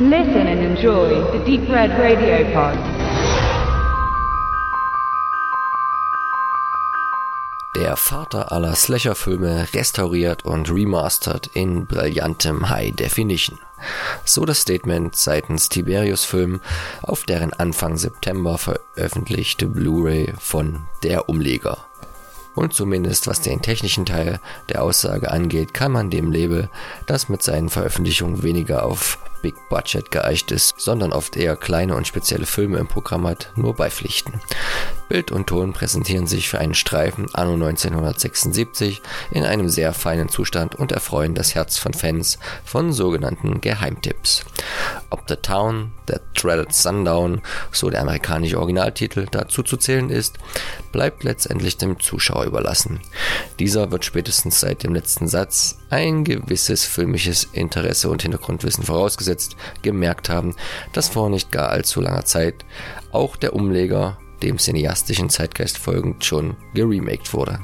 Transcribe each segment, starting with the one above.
Listen and enjoy the Deep Red Radio Pod. Der Vater aller Slasher-Filme restauriert und remastert in brillantem High Definition. So das Statement seitens Tiberius Film auf deren Anfang September veröffentlichte Blu-ray von Der Umleger. Und zumindest was den technischen Teil der Aussage angeht, kann man dem Label, das mit seinen Veröffentlichungen weniger auf Big Budget geeicht ist, sondern oft eher kleine und spezielle Filme im Programm hat, nur beipflichten. Bild und Ton präsentieren sich für einen Streifen anno 1976 in einem sehr feinen Zustand und erfreuen das Herz von Fans von sogenannten Geheimtipps. Ob The Town, The Dreaded Sundown, so der amerikanische Originaltitel, dazu zu zählen ist, bleibt letztendlich dem Zuschauer überlassen. Dieser wird spätestens seit dem letzten Satz ein gewisses filmisches Interesse und Hintergrundwissen vorausgesetzt gemerkt haben, dass vor nicht gar allzu langer Zeit auch der Umleger dem cineastischen Zeitgeist folgend schon geremaked wurde.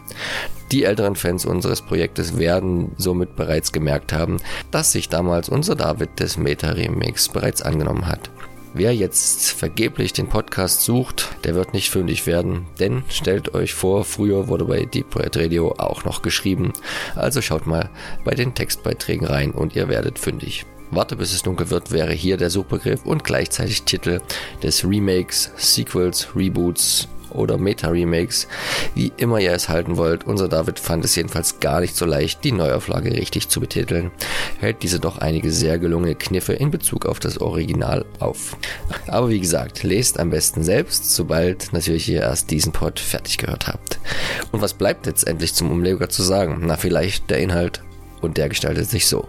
Die älteren Fans unseres Projektes werden somit bereits gemerkt haben, dass sich damals unser David des Meta-Remakes bereits angenommen hat. Wer jetzt vergeblich den Podcast sucht, der wird nicht fündig werden, denn stellt euch vor, früher wurde bei Deep Red Radio auch noch geschrieben, also schaut mal bei den Textbeiträgen rein und ihr werdet fündig. Warte bis es dunkel wird wäre hier der Suchbegriff und gleichzeitig Titel des Remakes, Sequels, Reboots oder Meta-Remakes, wie immer ihr es halten wollt. Unser David fand es jedenfalls gar nicht so leicht, die Neuauflage richtig zu betiteln, hält diese doch einige sehr gelungene Kniffe in Bezug auf das Original auf. Aber wie gesagt, lest am besten selbst, sobald natürlich ihr erst diesen Pod fertig gehört habt. Und was bleibt letztendlich zum Umleger zu sagen? Na, vielleicht der Inhalt und der gestaltet sich so.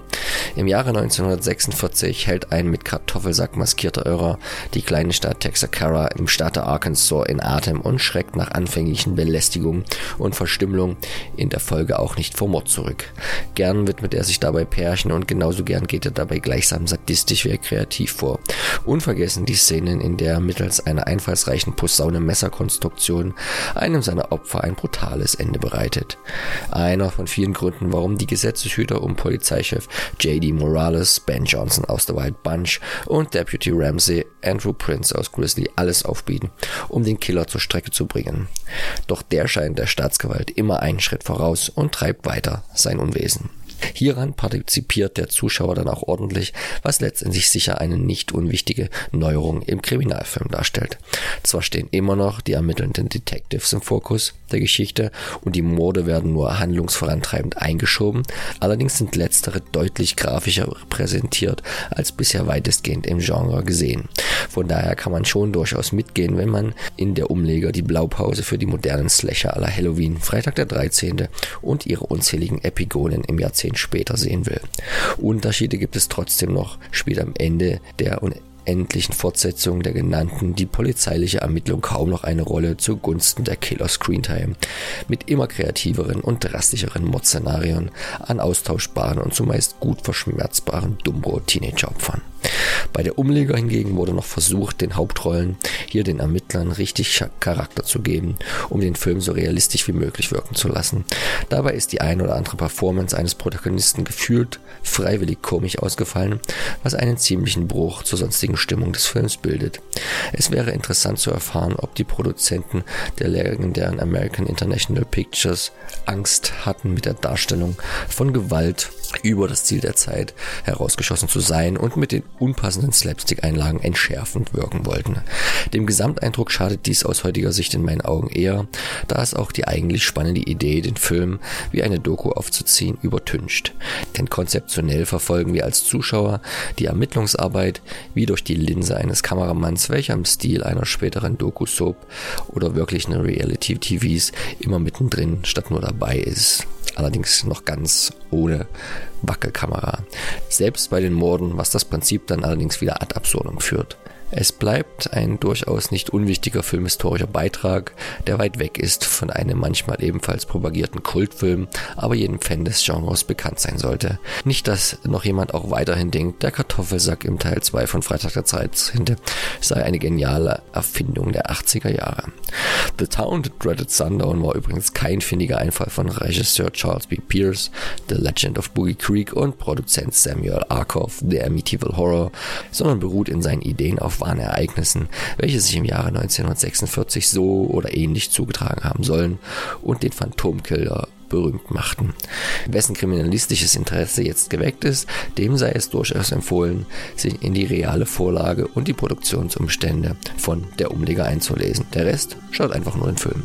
Im Jahre 1946 hält ein mit Kartoffelsack maskierter Irrer die kleine Stadt Texarkana im Staate Arkansas in Atem und schreckt nach anfänglichen Belästigungen und Verstümmelung in der Folge auch nicht vor Mord zurück. Gern widmet er sich dabei Pärchen und genauso gern geht er dabei gleichsam sadistisch wie kreativ vor. Unvergessen die Szenen, in der mittels einer einfallsreichen Posaune-Messerkonstruktion einem seiner Opfer ein brutales Ende bereitet. Einer von vielen Gründen, warum die Gesetzeshüter um Polizeichef J.D. Morales, Ben Johnson aus The Wild Bunch und Deputy Ramsey Andrew Prince aus Grizzly alles aufbieten, um den Killer zur Strecke zu bringen. Doch der scheint der Staatsgewalt immer einen Schritt voraus und treibt weiter sein Unwesen. Hieran partizipiert der Zuschauer dann auch ordentlich, was letztendlich sicher eine nicht unwichtige Neuerung im Kriminalfilm darstellt. Zwar stehen immer noch die ermittelnden Detectives im Fokus der Geschichte und die Morde werden nur handlungsvorantreibend eingeschoben, allerdings sind letztere deutlich grafischer repräsentiert als bisher weitestgehend im Genre gesehen. Von daher kann man schon durchaus mitgehen, wenn man in der Umleger die Blaupause für die modernen Slasher aller Halloween, Freitag der 13. und ihre unzähligen Epigonen im Jahrzehnt später sehen will. Unterschiede gibt es trotzdem noch, spielt am Ende der endlichen Fortsetzung der genannten die polizeiliche Ermittlung kaum noch eine Rolle zugunsten der Killer Screentime, mit immer kreativeren und drastischeren Mordszenarien an austauschbaren und zumeist gut verschmerzbaren Dumbo-Teenager-Opfern. Bei der Umleger hingegen wurde noch versucht, den Hauptrollen hier den Ermittlern richtig Charakter zu geben, um den Film so realistisch wie möglich wirken zu lassen. Dabei ist die ein oder andere Performance eines Protagonisten gefühlt freiwillig komisch ausgefallen, was einen ziemlichen Bruch zur sonstigen Stimmung des Films bildet. Es wäre interessant zu erfahren, ob die Produzenten der legendären American International Pictures Angst hatten mit der Darstellung von Gewalt über das Ziel der Zeit herausgeschossen zu sein und mit den unpassenden Slapstick-Einlagen entschärfend wirken wollten. Dem Gesamteindruck schadet dies aus heutiger Sicht in meinen Augen eher, da es auch die eigentlich spannende Idee, den Film wie eine Doku aufzuziehen, übertüncht. Denn konzeptionell verfolgen wir als Zuschauer die Ermittlungsarbeit wie durch die Linse eines Kameramanns, welcher im Stil einer späteren Doku-Soap oder wirklichen Reality-TVs immer mittendrin statt nur dabei ist allerdings noch ganz ohne Wackelkamera. Selbst bei den Morden, was das Prinzip dann allerdings wieder ad absurdum führt. Es bleibt ein durchaus nicht unwichtiger filmhistorischer Beitrag, der weit weg ist von einem manchmal ebenfalls propagierten Kultfilm, aber jedem Fan des Genres bekannt sein sollte. Nicht, dass noch jemand auch weiterhin denkt, der Kartoffelsack im Teil 2 von Freitag der Zeit sei eine geniale Erfindung der 80er Jahre. The Town That Dreaded Sundown war übrigens kein findiger Einfall von Regisseur Charles B. Pierce, The Legend of Boogie Creek und Produzent Samuel Arkoff, The Amityville Horror, sondern beruht in seinen Ideen auf wahren Ereignissen, welche sich im Jahre 1946 so oder ähnlich zugetragen haben sollen und den Phantomkiller berühmt machten. Wessen kriminalistisches Interesse jetzt geweckt ist, dem sei es durchaus empfohlen, sich in die reale Vorlage und die Produktionsumstände von Der Umleger einzulesen. Der Rest schaut einfach nur den Film.